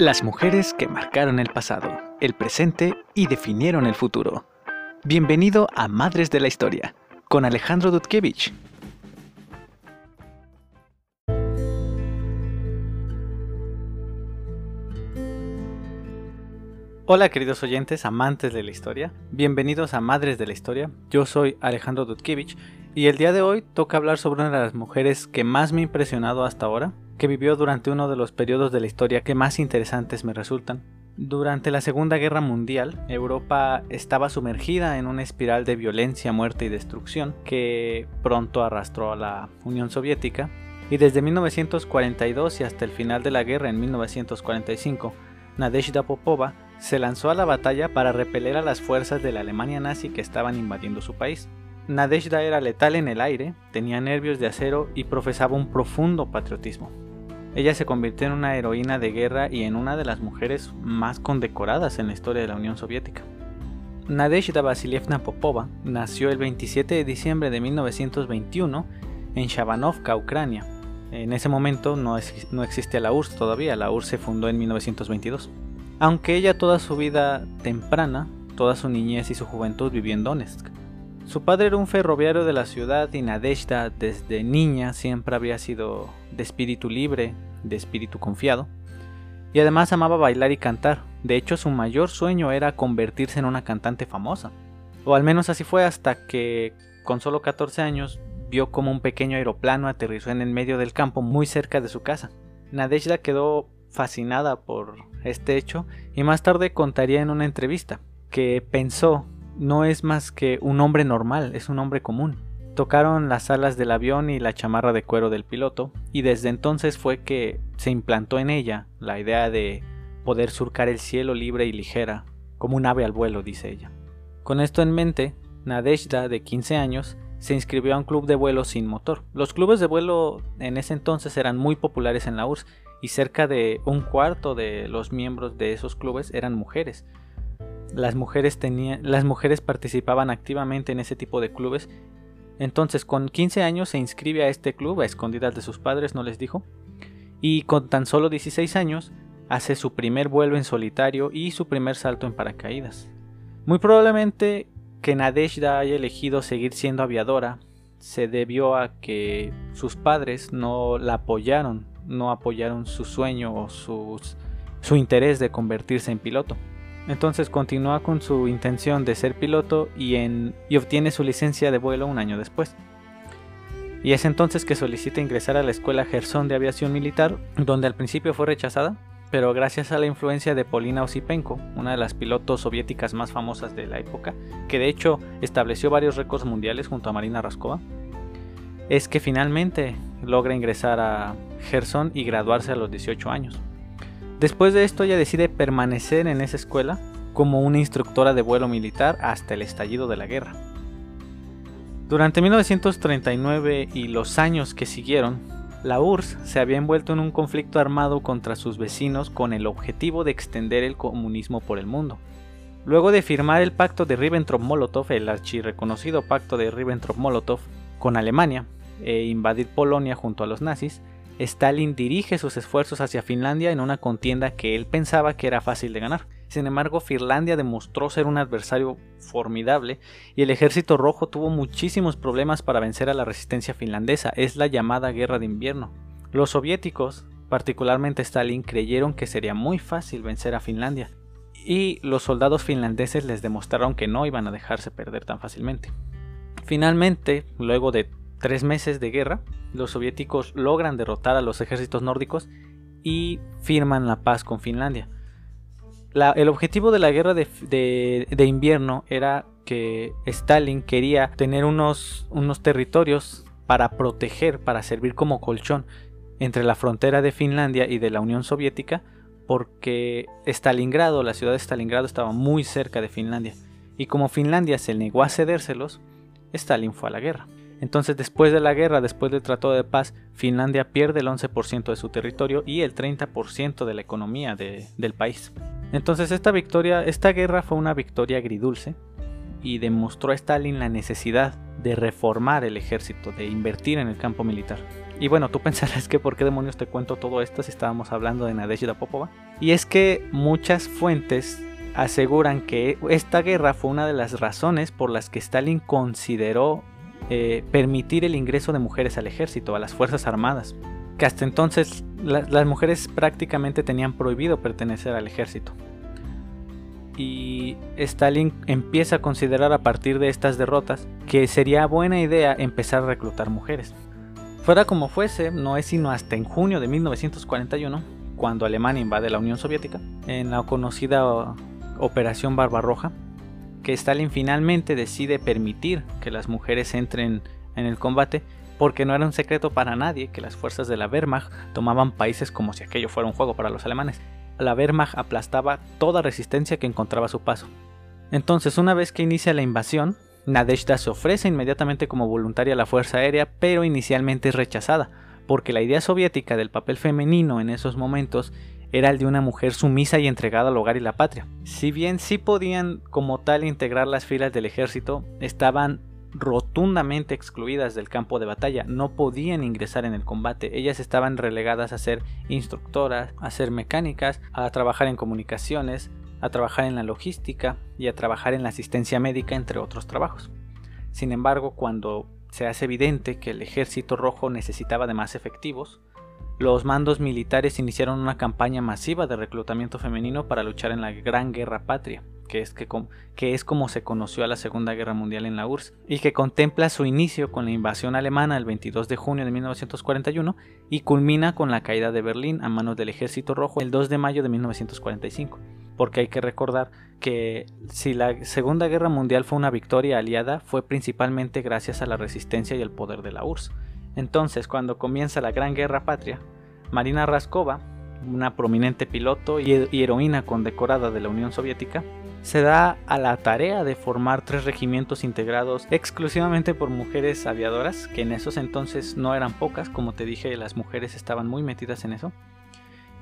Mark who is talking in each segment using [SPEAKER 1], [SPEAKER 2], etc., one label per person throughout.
[SPEAKER 1] Las mujeres que marcaron el pasado, el presente y definieron el futuro. Bienvenido a Madres de la Historia, con Alejandro Dudkevich. Hola queridos oyentes, amantes de la historia, bienvenidos a Madres de la Historia. Yo soy Alejandro Dudkevich y el día de hoy toca hablar sobre una de las mujeres que más me ha impresionado hasta ahora, que vivió durante uno de los periodos de la historia que más interesantes me resultan. Durante la Segunda Guerra Mundial, Europa estaba sumergida en una espiral de violencia, muerte y destrucción que pronto arrastró a la Unión Soviética, y desde 1942 y hasta el final de la guerra en 1945, Nadezhda Popova se lanzó a la batalla para repeler a las fuerzas de la Alemania nazi que estaban invadiendo su país. Nadezhda era letal en el aire, tenía nervios de acero y profesaba un profundo patriotismo. Ella se convirtió en una heroína de guerra y en una de las mujeres más condecoradas en la historia de la Unión Soviética. Nadezhda Vasilievna Popova nació el 27 de diciembre de 1921 en Shavanovka, Ucrania. En ese momento no, no existía la URSS todavía, la URSS se fundó en 1922. Aunque ella toda su vida temprana, toda su niñez y su juventud vivió en Donetsk. Su padre era un ferroviario de la ciudad y Nadezhda desde niña siempre había sido de espíritu libre, de espíritu confiado, y además amaba bailar y cantar. De hecho, su mayor sueño era convertirse en una cantante famosa. O al menos así fue hasta que, con solo 14 años, vio como un pequeño aeroplano aterrizó en el medio del campo muy cerca de su casa. Nadezhda quedó fascinada por este hecho y más tarde contaría en una entrevista que pensó no es más que un hombre normal, es un hombre común. Tocaron las alas del avión y la chamarra de cuero del piloto, y desde entonces fue que se implantó en ella la idea de poder surcar el cielo libre y ligera, como un ave al vuelo, dice ella. Con esto en mente, Nadezhda, de 15 años, se inscribió a un club de vuelo sin motor. Los clubes de vuelo en ese entonces eran muy populares en la URSS y cerca de un cuarto de los miembros de esos clubes eran mujeres, las mujeres, las mujeres participaban activamente en ese tipo de clubes. Entonces, con 15 años se inscribe a este club, a escondidas de sus padres, no les dijo. Y con tan solo 16 años hace su primer vuelo en solitario y su primer salto en paracaídas. Muy probablemente que Nadezhda haya elegido seguir siendo aviadora se debió a que sus padres no la apoyaron, no apoyaron su sueño o su interés de convertirse en piloto. Entonces continúa con su intención de ser piloto y, obtiene su licencia de vuelo un año después. Y es entonces que solicita ingresar a la Escuela Gerson de Aviación Militar, donde al principio fue rechazada, pero gracias a la influencia de Polina Osipenko, una de las pilotos soviéticas más famosas de la época, que de hecho estableció varios récords mundiales junto a Marina Raskova, es que finalmente logra ingresar a Gerson y graduarse a los 18 años. Después de esto ella decide permanecer en esa escuela como una instructora de vuelo militar hasta el estallido de la guerra. Durante 1939 y los años que siguieron, la URSS se había envuelto en un conflicto armado contra sus vecinos con el objetivo de extender el comunismo por el mundo. Luego de firmar el pacto de Ribbentrop-Molotov, el archirreconocido pacto de Ribbentrop-Molotov con Alemania, e invadir Polonia junto a los nazis, Stalin dirige sus esfuerzos hacia Finlandia en una contienda que él pensaba que era fácil de ganar. Sin embargo, Finlandia demostró ser un adversario formidable y el ejército rojo tuvo muchísimos problemas para vencer a la resistencia finlandesa. Es la llamada guerra de invierno. Los soviéticos, particularmente Stalin, creyeron que sería muy fácil vencer a Finlandia y los soldados finlandeses les demostraron que no iban a dejarse perder tan fácilmente. Finalmente, luego de tres meses de guerra, los soviéticos logran derrotar a los ejércitos nórdicos y firman la paz con Finlandia. el objetivo de la guerra de, invierno era que Stalin quería tener unos, unos territorios para proteger, para servir como colchón entre la frontera de Finlandia y de la Unión Soviética, porque Stalingrado, la ciudad de Stalingrado, estaba muy cerca de Finlandia. Y como Finlandia se negó a cedérselos, Stalin fue a la guerra. Entonces, después de la guerra, después del Tratado de Paz, Finlandia pierde el 11% de su territorio y el 30% de la economía del país. Entonces, esta victoria, esta guerra fue una victoria agridulce y demostró a Stalin la necesidad de reformar el ejército, de invertir en el campo militar. Y bueno, tú pensarás que por qué demonios te cuento todo esto si estábamos hablando de Nadezhda Popova. Y es que muchas fuentes aseguran que esta guerra fue una de las razones por las que Stalin consideró eh, permitir el ingreso de mujeres al ejército, a las Fuerzas Armadas, que hasta entonces las mujeres prácticamente tenían prohibido pertenecer al ejército. Y Stalin empieza a considerar a partir de estas derrotas que sería buena idea empezar a reclutar mujeres. Fuera como fuese, no es sino hasta en junio de 1941, cuando Alemania invade la Unión Soviética, en la conocida Operación Barbarroja, que Stalin finalmente decide permitir que las mujeres entren en el combate porque no era un secreto para nadie que las fuerzas de la Wehrmacht tomaban países como si aquello fuera un juego para los alemanes. La Wehrmacht aplastaba toda resistencia que encontraba su paso. Entonces, una vez que inicia la invasión, Nadezhda se ofrece inmediatamente como voluntaria a la Fuerza Aérea, pero inicialmente es rechazada, porque la idea soviética del papel femenino en esos momentos era el de una mujer sumisa y entregada al hogar y la patria. Si bien sí podían como tal integrar las filas del ejército, estaban rotundamente excluidas del campo de batalla, no podían ingresar en el combate, ellas estaban relegadas a ser instructoras, a ser mecánicas, a trabajar en comunicaciones, a trabajar en la logística y a trabajar en la asistencia médica, entre otros trabajos. Sin embargo, cuando se hace evidente que el ejército rojo necesitaba de más efectivos, los mandos militares iniciaron una campaña masiva de reclutamiento femenino para luchar en la Gran Guerra Patria, que es, que, es como se conoció a la Segunda Guerra Mundial en la URSS, y que contempla su inicio con la invasión alemana el 22 de junio de 1941 y culmina con la caída de Berlín a manos del Ejército Rojo el 2 de mayo de 1945. Porque hay que recordar que si la Segunda Guerra Mundial fue una victoria aliada, fue principalmente gracias a la resistencia y el poder de la URSS. Entonces, cuando comienza la Gran Guerra Patria, Marina Raskova, una prominente piloto y heroína condecorada de la Unión Soviética, se da a la tarea de formar tres regimientos integrados exclusivamente por mujeres aviadoras, que en esos entonces no eran pocas, como te dije, las mujeres estaban muy metidas en eso.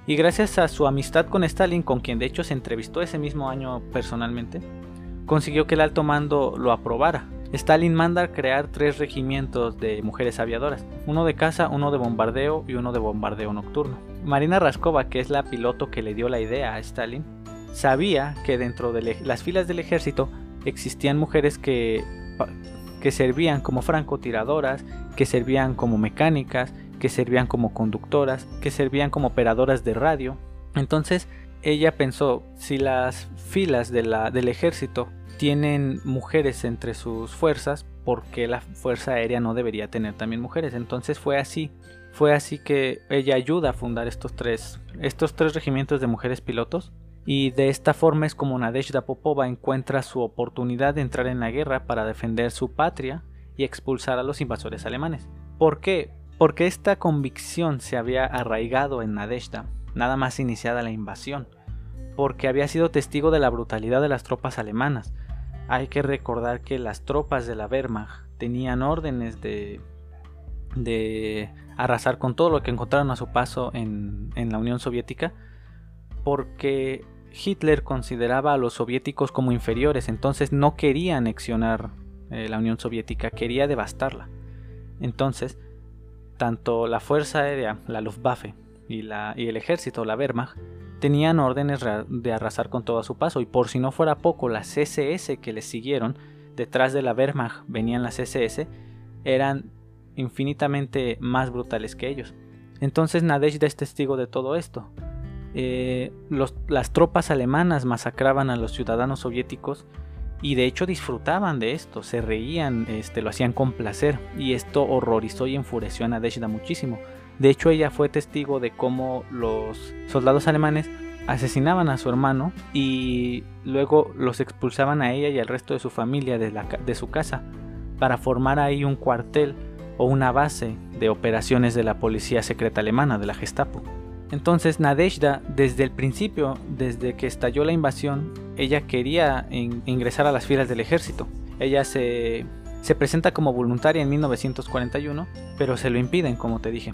[SPEAKER 1] Y gracias a su amistad con Stalin, con quien de hecho se entrevistó ese mismo año personalmente, consiguió que el alto mando lo aprobara Stalin manda crear tres regimientos de mujeres aviadoras, uno de caza, uno de bombardeo y uno de bombardeo nocturno. Marina Raskova, que es la piloto que le dio la idea a Stalin, sabía que dentro de las filas del ejército existían mujeres que, servían como francotiradoras, que servían como mecánicas, que servían como conductoras, que servían como operadoras de radio. Entonces ella pensó, si las filas de la, del ejército tienen mujeres entre sus fuerzas, porque la Fuerza Aérea no debería tener también mujeres? Entonces fue así. Fue así que ella ayuda a fundar estos tres, estos tres regimientos de mujeres pilotos. Y de esta forma es como Nadezhda Popova encuentra su oportunidad de entrar en la guerra para defender su patria y expulsar a los invasores alemanes. ¿Por qué? Porque esta convicción se había arraigado en Nadezhda, nada más iniciada la invasión, porque había sido testigo de la brutalidad de las tropas alemanas, hay que recordar que las tropas de la Wehrmacht tenían órdenes de, de arrasar con todo lo que encontraron a su paso en, la Unión Soviética porque Hitler consideraba a los soviéticos como inferiores, entonces no quería anexionar eh, la Unión Soviética, quería devastarla. Entonces, tanto la Fuerza Aérea, la Luftwaffe, y, la, y el ejército, la Wehrmacht, tenían órdenes de arrasar con todo a su paso y por si no fuera poco las SS que les siguieron, detrás de la Wehrmacht venían las SS, eran infinitamente más brutales que ellos. Entonces Nadezhda es testigo de todo esto. Eh, las tropas alemanas masacraban a los ciudadanos soviéticos y de hecho disfrutaban de esto, se reían, este, lo hacían con placer y esto horrorizó y enfureció a Nadezhda muchísimo. De hecho, ella fue testigo de cómo los soldados alemanes asesinaban a su hermano y luego los expulsaban a ella y al resto de su familia de, su casa para formar ahí un cuartel o una base de operaciones de la policía secreta alemana, de la Gestapo. Entonces Nadezhda, desde el principio, desde que estalló la invasión, ella quería ingresar a las filas del ejército. Ella se, se presenta como voluntaria en 1941, pero se lo impiden, como te dije.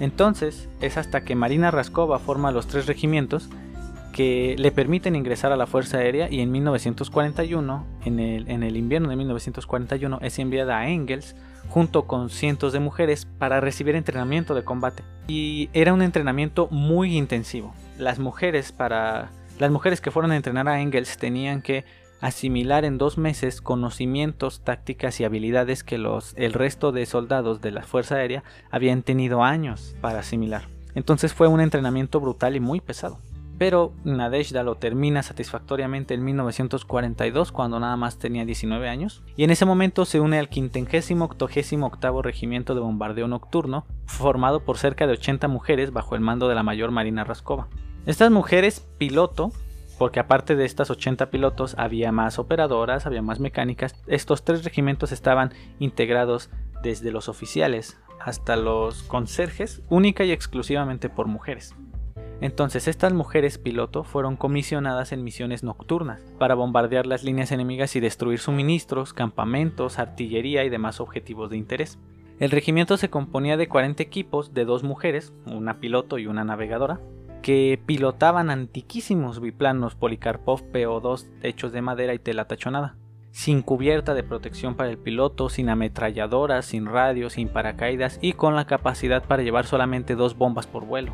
[SPEAKER 1] Entonces es hasta que Marina Raskova forma los tres regimientos que le permiten ingresar a la Fuerza Aérea y en 1941, en el, invierno de 1941, es enviada a Engels junto con cientos de mujeres para recibir entrenamiento de combate. Y era un entrenamiento muy intensivo. Las mujeres para las mujeres que fueron a entrenar a Engels tenían que asimilar en dos meses conocimientos, tácticas y habilidades que los, el resto de soldados de la Fuerza Aérea habían tenido años para asimilar. Entonces fue un entrenamiento brutal y muy pesado. Pero Nadezhda lo termina satisfactoriamente en 1942 cuando nada más tenía 19 años y en ese momento se une al 588 Regimiento de Bombardeo Nocturno formado por cerca de 80 mujeres bajo el mando de la mayor Marina Raskova. Estas mujeres piloto porque aparte de estas 80 pilotos había más operadoras, había más mecánicas. Estos tres regimientos estaban integrados desde los oficiales hasta los conserjes, única y exclusivamente por mujeres. Entonces estas mujeres piloto fueron comisionadas en misiones nocturnas para bombardear las líneas enemigas y destruir suministros, campamentos, artillería y demás objetivos de interés. El regimiento se componía de 40 equipos de dos mujeres, una piloto y una navegadora, que pilotaban antiquísimos biplanos Polikarpov PO2 hechos de madera y tela tachonada, sin cubierta de protección para el piloto, sin ametralladoras, sin radio, sin paracaídas y con la capacidad para llevar solamente dos bombas por vuelo.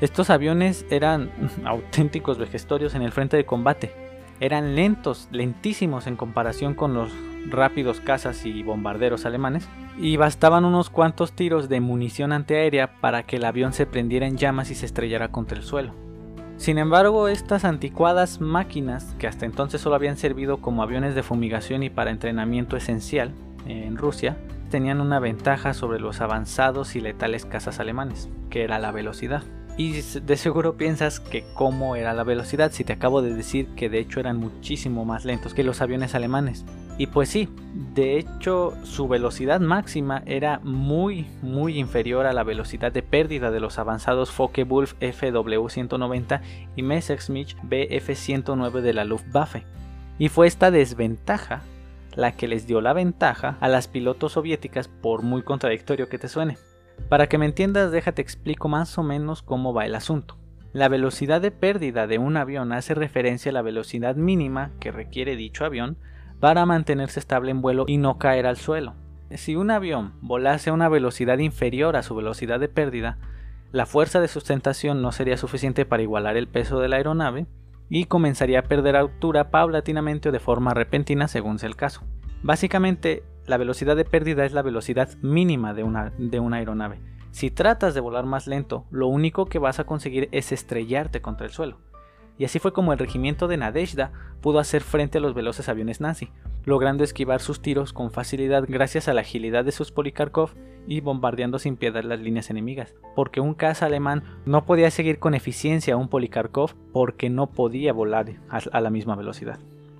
[SPEAKER 1] Estos aviones eran auténticos vejestorios en el frente de combate. Eran lentos, lentísimos en comparación con los rápidos cazas y bombarderos alemanes, y bastaban unos cuantos tiros de munición antiaérea para que el avión se prendiera en llamas y se estrellara contra el suelo. Sin embargo, estas anticuadas máquinas, que hasta entonces solo habían servido como aviones de fumigación y para entrenamiento esencial en Rusia, tenían una ventaja sobre los avanzados y letales cazas alemanes, que era la velocidad. Y de seguro piensas que cómo era la velocidad si te acabo de decir que de hecho eran muchísimo más lentos que los aviones alemanes. Y pues sí, de hecho su velocidad máxima era muy muy inferior a la velocidad de pérdida de los avanzados Focke-Wulf FW-190 y Messerschmitt Bf-109 de la Luftwaffe. Y fue esta desventaja la que les dio la ventaja a las pilotos soviéticas por muy contradictorio que te suene. Para que me entiendas, déjate explico más o menos cómo va el asunto. La velocidad de pérdida de un avión hace referencia a la velocidad mínima que requiere dicho avión para mantenerse estable en vuelo y no caer al suelo. Si un avión volase a una velocidad inferior a su velocidad de pérdida, la fuerza de sustentación no sería suficiente para igualar el peso de la aeronave y comenzaría a perder altura paulatinamente o de forma repentina según sea el caso. Básicamente, la velocidad de pérdida es la velocidad mínima de una, de una aeronave. Si tratas de volar más lento, lo único que vas a conseguir es estrellarte contra el suelo y así fue como el regimiento de Nadezhda pudo hacer frente a los veloces aviones nazi, logrando esquivar sus tiros con facilidad gracias a la agilidad de sus Polikarkov y bombardeando sin piedad las líneas enemigas, porque un caza alemán no podía seguir con eficiencia a un Polikarkov porque no podía volar a la misma velocidad.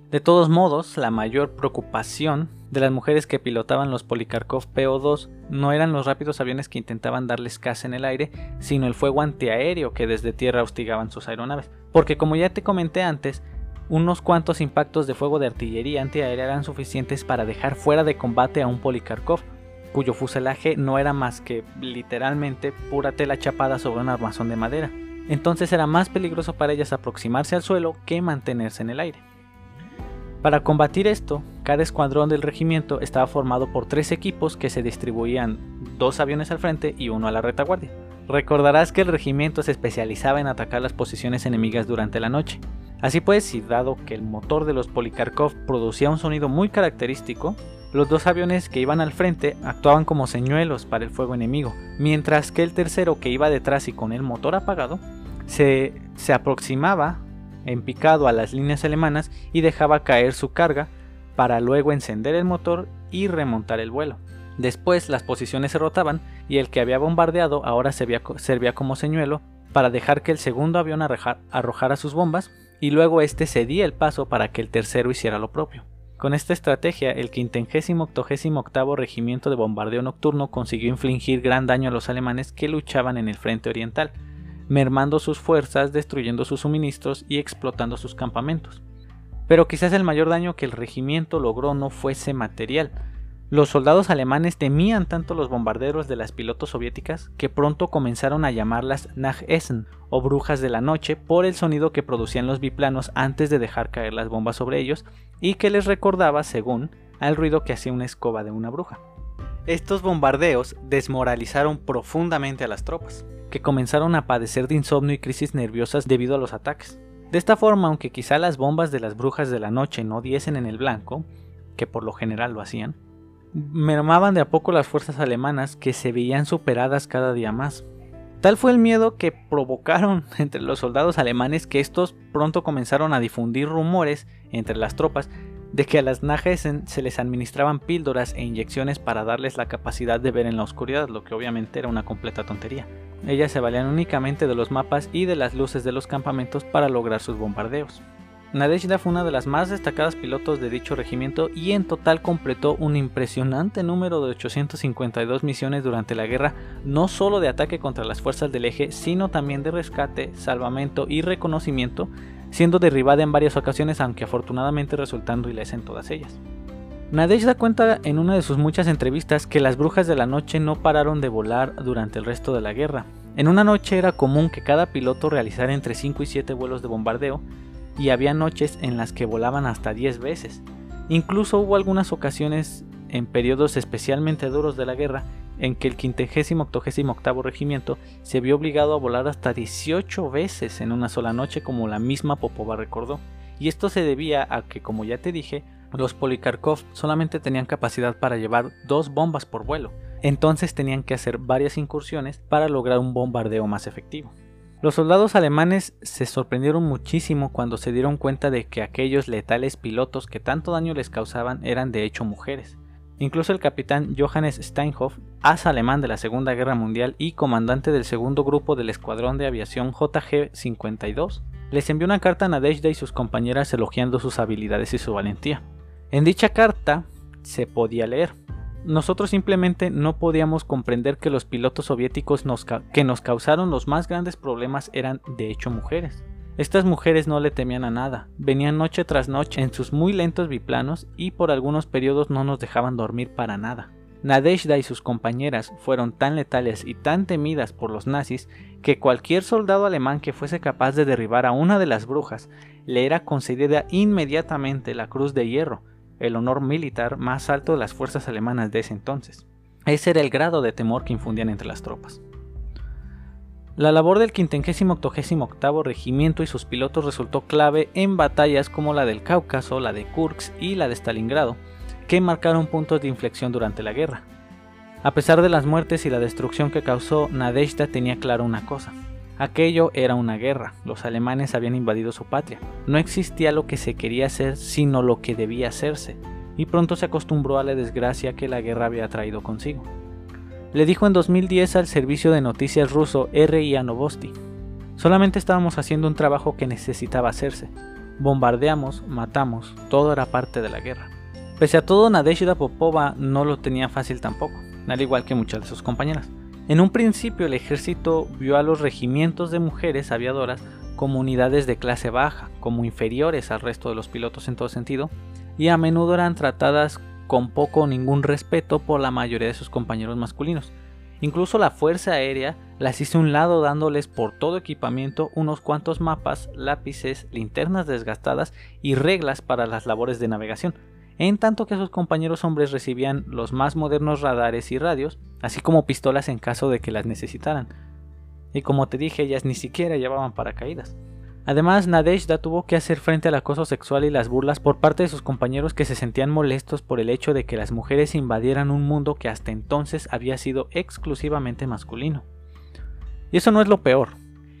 [SPEAKER 1] De todos modos, la mayor preocupación de las mujeres que pilotaban los Polikarkov PO2 no eran los rápidos aviones que intentaban darles caza en el aire, sino el fuego antiaéreo que desde tierra hostigaban sus aeronaves porque como ya te comenté antes, unos cuantos impactos de fuego de artillería antiaérea eran suficientes para dejar fuera de combate a un Polikarkov, cuyo fuselaje no era más que literalmente pura tela chapada sobre un armazón de madera. Entonces era más peligroso para ellas aproximarse al suelo que mantenerse en el aire. Para combatir esto, cada escuadrón del regimiento estaba formado por tres equipos que se distribuían dos aviones al frente y uno a la retaguardia. Recordarás que el regimiento se especializaba en atacar las posiciones enemigas durante la noche. Así pues, y dado que el motor de los Polikarkov producía un sonido muy característico, los dos aviones que iban al frente actuaban como señuelos para el fuego enemigo, mientras que el tercero que iba detrás y con el motor apagado se, se aproximaba en picado a las líneas alemanas y dejaba caer su carga para luego encender el motor y remontar el vuelo. Después las posiciones se rotaban y el que había bombardeado ahora servía, como señuelo para dejar que el segundo avión arrojara sus bombas y luego éste cedía el paso para que el tercero hiciera lo propio. Con esta estrategia, el 588 Regimiento de Bombardeo Nocturno consiguió infligir gran daño a los alemanes que luchaban en el frente oriental, mermando sus fuerzas, destruyendo sus suministros y explotando sus campamentos. Pero quizás el mayor daño que el regimiento logró no fuese material, Los soldados alemanes temían tanto los bombarderos de las pilotos soviéticas que pronto comenzaron a llamarlas Nachessen o brujas de la noche por el sonido que producían los biplanos antes de dejar caer las bombas sobre ellos y que les recordaba, según, al ruido que hacía una escoba de una bruja. Estos bombardeos desmoralizaron profundamente a las tropas, que comenzaron a padecer de insomnio y crisis nerviosas debido a los ataques. De esta forma, aunque quizá las bombas de las brujas de la noche no diesen en el blanco, que por lo general lo hacían, mermaban de a poco las fuerzas alemanas que se veían superadas cada día más. Tal fue el miedo que provocaron entre los soldados alemanes que estos pronto comenzaron a difundir rumores entre las tropas de que a las najes se les administraban píldoras e inyecciones para darles la capacidad de ver en la oscuridad, lo que obviamente era una completa tontería. Ellas se valían únicamente de los mapas y de las luces de los campamentos para lograr sus bombardeos. Nadezhda fue una de las más destacadas pilotos de dicho regimiento y en total completó un impresionante número de 852 misiones durante la guerra, no solo de ataque contra las fuerzas del eje, sino también de rescate, salvamento y reconocimiento, siendo derribada en varias ocasiones aunque afortunadamente resultando ilesa en todas ellas. Nadezhda cuenta en una de sus muchas entrevistas que las brujas de la noche no pararon de volar durante el resto de la guerra. En una noche era común que cada piloto realizara entre 5 y 7 vuelos de bombardeo, y había noches en las que volaban hasta 10 veces. Incluso hubo algunas ocasiones en periodos especialmente duros de la guerra en que el 588 regimiento se vio obligado a volar hasta 18 veces en una sola noche como la misma Popova recordó. Y esto se debía a que, como ya te dije, los Polikarkov solamente tenían capacidad para llevar dos bombas por vuelo, entonces tenían que hacer varias incursiones para lograr un bombardeo más efectivo. Los soldados alemanes se sorprendieron muchísimo cuando se dieron cuenta de que aquellos letales pilotos que tanto daño les causaban eran de hecho mujeres. Incluso el capitán Johannes Steinhoff, as alemán de la Segunda Guerra Mundial y comandante del segundo grupo del Escuadrón de Aviación JG-52, les envió una carta a Nadezhda y sus compañeras elogiando sus habilidades y su valentía. En dicha carta se podía leer, nosotros simplemente no podíamos comprender que los pilotos soviéticos que nos causaron los más grandes problemas eran de hecho mujeres. Estas mujeres no le temían a nada, venían noche tras noche en sus muy lentos biplanos y por algunos periodos no nos dejaban dormir para nada. Nadezhda y sus compañeras fueron tan letales y tan temidas por los nazis que cualquier soldado alemán que fuese capaz de derribar a una de las brujas le era concedida inmediatamente la Cruz de Hierro, el honor militar más alto de las fuerzas alemanas de ese entonces. Ese era el grado de temor que infundían entre las tropas. La labor del 588 Regimiento y sus pilotos resultó clave en batallas como la del Cáucaso, la de Kursk y la de Stalingrado, que marcaron puntos de inflexión durante la guerra. A pesar de las muertes y la destrucción que causó, Nadezhda tenía claro una cosa. Aquello era una guerra, los alemanes habían invadido su patria, no existía lo que se quería hacer sino lo que debía hacerse, y pronto se acostumbró a la desgracia que la guerra había traído consigo. Le dijo en 2010 al servicio de noticias ruso RIA Novosti, solamente estábamos haciendo un trabajo que necesitaba hacerse, bombardeamos, matamos, todo era parte de la guerra. Pese a todo, Nadezhda Popova no lo tenía fácil tampoco, al igual que muchas de sus compañeras. En un principio el ejército vio a los regimientos de mujeres aviadoras como unidades de clase baja, como inferiores al resto de los pilotos en todo sentido, y a menudo eran tratadas con poco o ningún respeto por la mayoría de sus compañeros masculinos. Incluso la Fuerza Aérea las hizo un lado dándoles por todo equipamiento unos cuantos mapas, lápices, linternas desgastadas y reglas para las labores de navegación, en tanto que sus compañeros hombres recibían los más modernos radares y radios, así como pistolas en caso de que las necesitaran. Y como te dije, ellas ni siquiera llevaban paracaídas. Además, Nadezhda tuvo que hacer frente al acoso sexual y las burlas por parte de sus compañeros que se sentían molestos por el hecho de que las mujeres invadieran un mundo que hasta entonces había sido exclusivamente masculino. Y eso no es lo peor.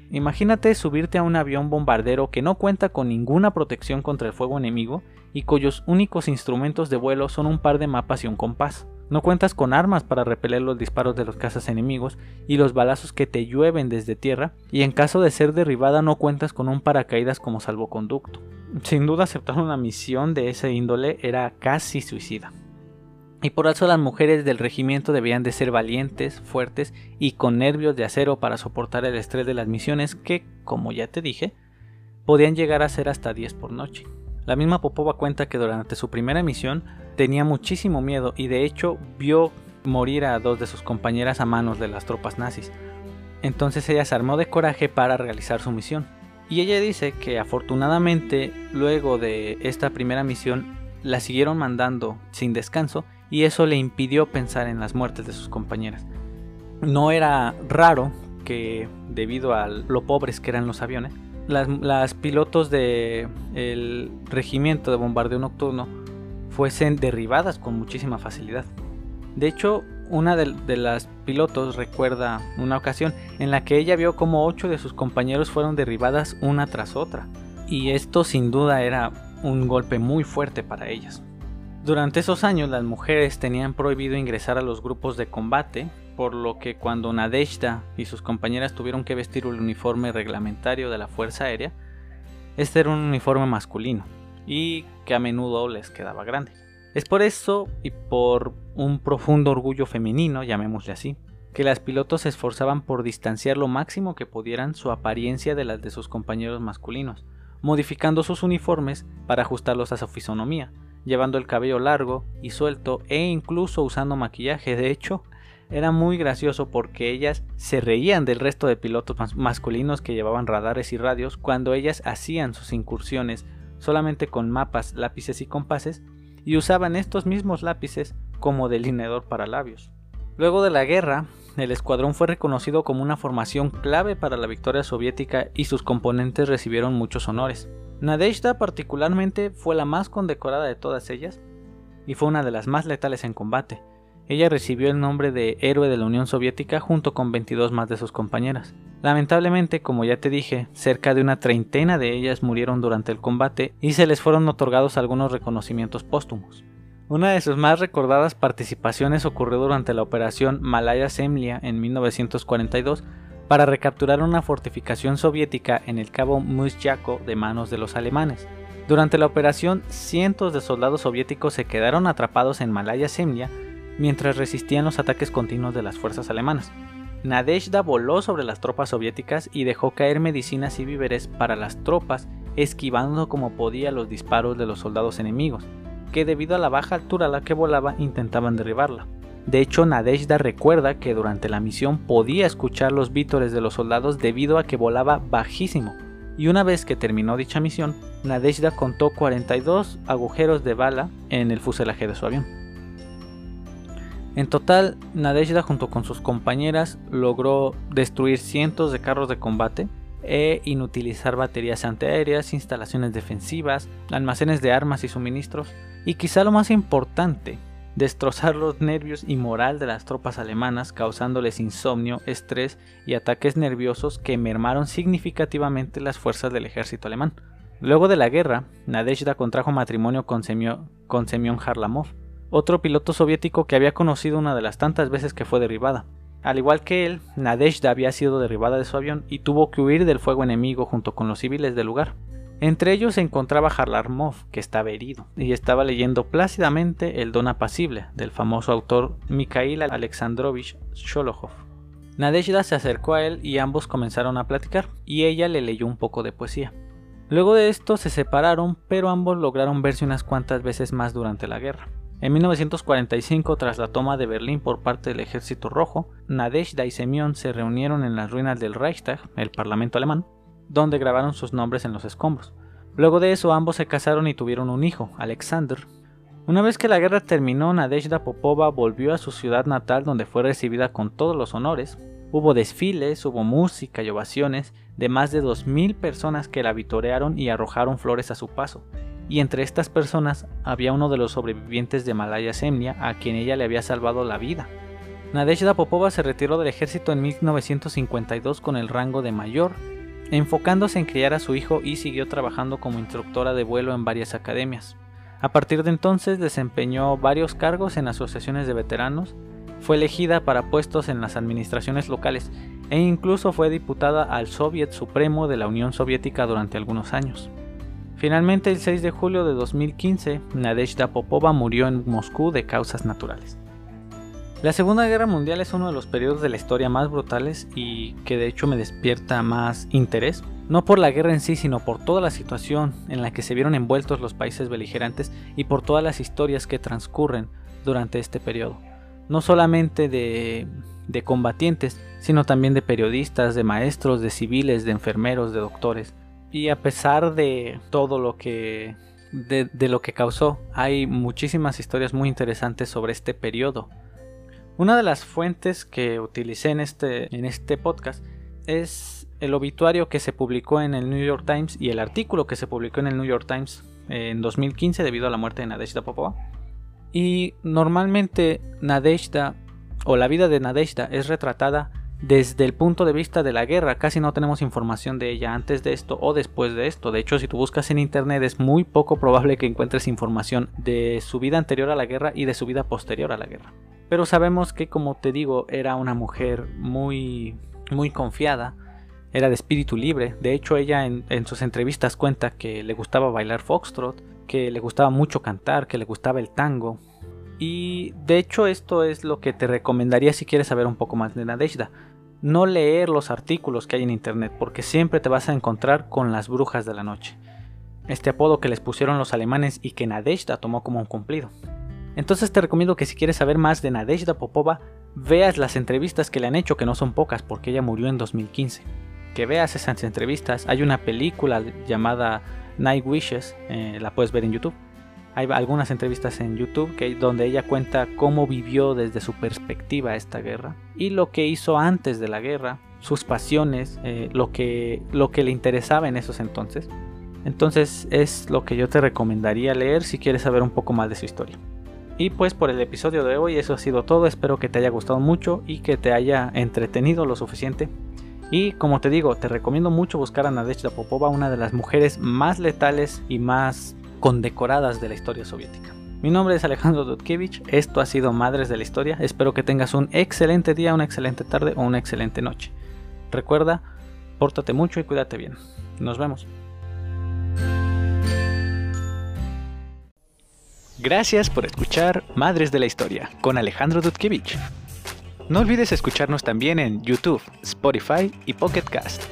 [SPEAKER 1] Imagínate subirte a un avión bombardero que no cuenta con ninguna protección contra el fuego enemigo y cuyos únicos instrumentos de vuelo son un par de mapas y un compás. No cuentas con armas para repeler los disparos de los cazas enemigos y los balazos que te llueven desde tierra, y en caso de ser derribada no cuentas con un paracaídas como salvoconducto. Sin duda aceptar una misión de ese índole era casi suicida. Y por eso las mujeres del regimiento debían de ser valientes, fuertes y con nervios de acero para soportar el estrés de las misiones que, como ya te dije, podían llegar a ser hasta 10 por noche. La misma Popova cuenta que durante su primera misión tenía muchísimo miedo y de hecho vio morir a dos de sus compañeras a manos de las tropas nazis. Entonces ella se armó de coraje para realizar su misión. Y ella dice que afortunadamente luego de esta primera misión la siguieron mandando sin descanso y eso le impidió pensar en las muertes de sus compañeras. No era raro que debido a lo pobres que eran los aviones, las, pilotos del regimiento de bombardeo nocturno fuesen derribadas con muchísima facilidad. De hecho, una de, de, las pilotos recuerda una ocasión en la que ella vio como ocho de sus compañeros fueron derribadas una tras otra. Y esto sin duda era un golpe muy fuerte para ellas. Durante esos años las mujeres tenían prohibido ingresar a los grupos de combate, por lo que cuando Nadeshda y sus compañeras tuvieron que vestir el uniforme reglamentario de la Fuerza Aérea, este era un uniforme masculino y que a menudo les quedaba grande. Es por eso y por un profundo orgullo femenino, llamémosle así, que las pilotos se esforzaban por distanciar lo máximo que pudieran su apariencia de las de sus compañeros masculinos, modificando sus uniformes para ajustarlos a su fisonomía, llevando el cabello largo y suelto e incluso usando maquillaje. De hecho, era muy gracioso porque ellas se reían del resto de pilotos masculinos que llevaban radares y radios cuando ellas hacían sus incursiones solamente con mapas, lápices y compases y usaban estos mismos lápices como delineador para labios. Luego de la guerra, el escuadrón fue reconocido como una formación clave para la victoria soviética y sus componentes recibieron muchos honores. Nadezhda particularmente fue la más condecorada de todas ellas y fue una de las más letales en combate. Ella recibió el nombre de héroe de la Unión Soviética junto con 22 más de sus compañeras. Lamentablemente, como ya te dije, cerca de una treintena de ellas murieron durante el combate y se les fueron otorgados algunos reconocimientos póstumos. Una de sus más recordadas participaciones ocurrió durante la operación Malaya Semlia en 1942 para recapturar una fortificación soviética en el cabo Musyako de manos de los alemanes. Durante la operación, cientos de soldados soviéticos se quedaron atrapados en Malaya Semlia mientras resistían los ataques continuos de las fuerzas alemanas. Nadezhda voló sobre las tropas soviéticas y dejó caer medicinas y víveres para las tropas, esquivando como podía los disparos de los soldados enemigos, que debido a la baja altura a la que volaba intentaban derribarla. De hecho, Nadezhda recuerda que durante la misión podía escuchar los vítores de los soldados debido a que volaba bajísimo, y una vez que terminó dicha misión, Nadezhda contó 42 agujeros de bala en el fuselaje de su avión. En total, Nadezhda junto con sus compañeras logró destruir cientos de carros de combate e inutilizar baterías antiaéreas, instalaciones defensivas, almacenes de armas y suministros, y quizá lo más importante, destrozar los nervios y moral de las tropas alemanas, causándoles insomnio, estrés y ataques nerviosos que mermaron significativamente las fuerzas del ejército alemán. Luego de la guerra, Nadezhda contrajo matrimonio con, Semyon Harlamov, otro piloto soviético que había conocido una de las tantas veces que fue derribada. Al igual que él, Nadezhda había sido derribada de su avión y tuvo que huir del fuego enemigo junto con los civiles del lugar. Entre ellos se encontraba Harlarmov, que estaba herido, y estaba leyendo plácidamente El Don Apacible, del famoso autor Mikhail Alexandrovich Sholokhov. Nadezhda se acercó a él y ambos comenzaron a platicar, y ella le leyó un poco de poesía. Luego de esto se separaron, pero ambos lograron verse unas cuantas veces más durante la guerra. En 1945, tras la toma de Berlín por parte del Ejército Rojo, Nadezhda y Semyon se reunieron en las ruinas del Reichstag, el Parlamento alemán, donde grabaron sus nombres en los escombros. Luego de eso, ambos se casaron y tuvieron un hijo, Alexander. Una vez que la guerra terminó, Nadezhda Popova volvió a su ciudad natal donde fue recibida con todos los honores. Hubo desfiles, hubo música y ovaciones de más de 2.000 personas que la vitorearon y arrojaron flores a su paso y entre estas personas había uno de los sobrevivientes de Malaya Semnia a quien ella le había salvado la vida. Nadezhda Popova se retiró del ejército en 1952 con el rango de mayor, enfocándose en criar a su hijo y siguió trabajando como instructora de vuelo en varias academias. A partir de entonces desempeñó varios cargos en asociaciones de veteranos, fue elegida para puestos en las administraciones locales e incluso fue diputada al Soviet Supremo de la Unión Soviética durante algunos años. Finalmente, el 6 de julio de 2015, Nadezhda Popova murió en Moscú de causas naturales. La Segunda Guerra Mundial es uno de los periodos de la historia más brutales y que de hecho me despierta más interés. no por la guerra en sí, sino por toda la situación en la que se vieron envueltos los países beligerantes y por todas las historias que transcurren durante este periodo. No solamente de, de combatientes, sino también de periodistas, de maestros, de civiles, de enfermeros, de doctores. Y a pesar de todo lo que de, lo que causó, hay muchísimas historias muy interesantes sobre este periodo. Una de las fuentes que utilicé en este, en este podcast es el obituario que se publicó en el New York Times y el artículo que se publicó en el New York Times en 2015 debido a la muerte de Nadezhda Popova. Y normalmente Nadezhda o la vida de Nadezhda es retratada desde el punto de vista de la guerra. Casi no tenemos información de ella antes de esto o después de esto. De hecho, si tú buscas en internet es muy poco probable que encuentres información de su vida anterior a la guerra y de su vida posterior a la guerra. Pero sabemos que, como te digo, era una mujer muy, muy confiada, era de espíritu libre. De hecho, ella en, en, sus entrevistas cuenta que le gustaba bailar foxtrot, que le gustaba mucho cantar, que le gustaba el tango. Y de hecho esto es lo que te recomendaría si quieres saber un poco más de Nadezhda. No leer los artículos que hay en internet, porque siempre te vas a encontrar con las brujas de la noche. Este apodo que les pusieron los alemanes y que Nadezhda tomó como un cumplido. Entonces te recomiendo que si quieres saber más de Nadezhda Popova, veas las entrevistas que le han hecho, que no son pocas, porque ella murió en 2015 que veas esas entrevistas. Hay una película llamada Night Wishes, eh, la puedes ver en YouTube. Hay algunas entrevistas en YouTube donde ella cuenta cómo vivió desde su perspectiva esta guerra y lo que hizo antes de la guerra, sus pasiones, eh, lo, que, lo que le interesaba en esos entonces. Entonces es lo que yo te recomendaría leer si quieres saber un poco más de su historia. Y pues por el episodio de hoy eso ha sido todo, espero que te haya gustado mucho y que te haya entretenido lo suficiente y como te digo, te recomiendo mucho buscar a Nadezhda Popova, una de las mujeres más letales y más condecoradas de la historia soviética. Mi nombre es Alejandro Dudkevich, esto ha sido Madres de la Historia, espero que tengas un excelente día, una excelente tarde o una excelente noche. Recuerda, pórtate mucho y cuídate bien. Nos vemos. Gracias por escuchar Madres de la Historia con Alejandro Dudkevich. No olvides escucharnos también en YouTube, Spotify y Pocket Cast.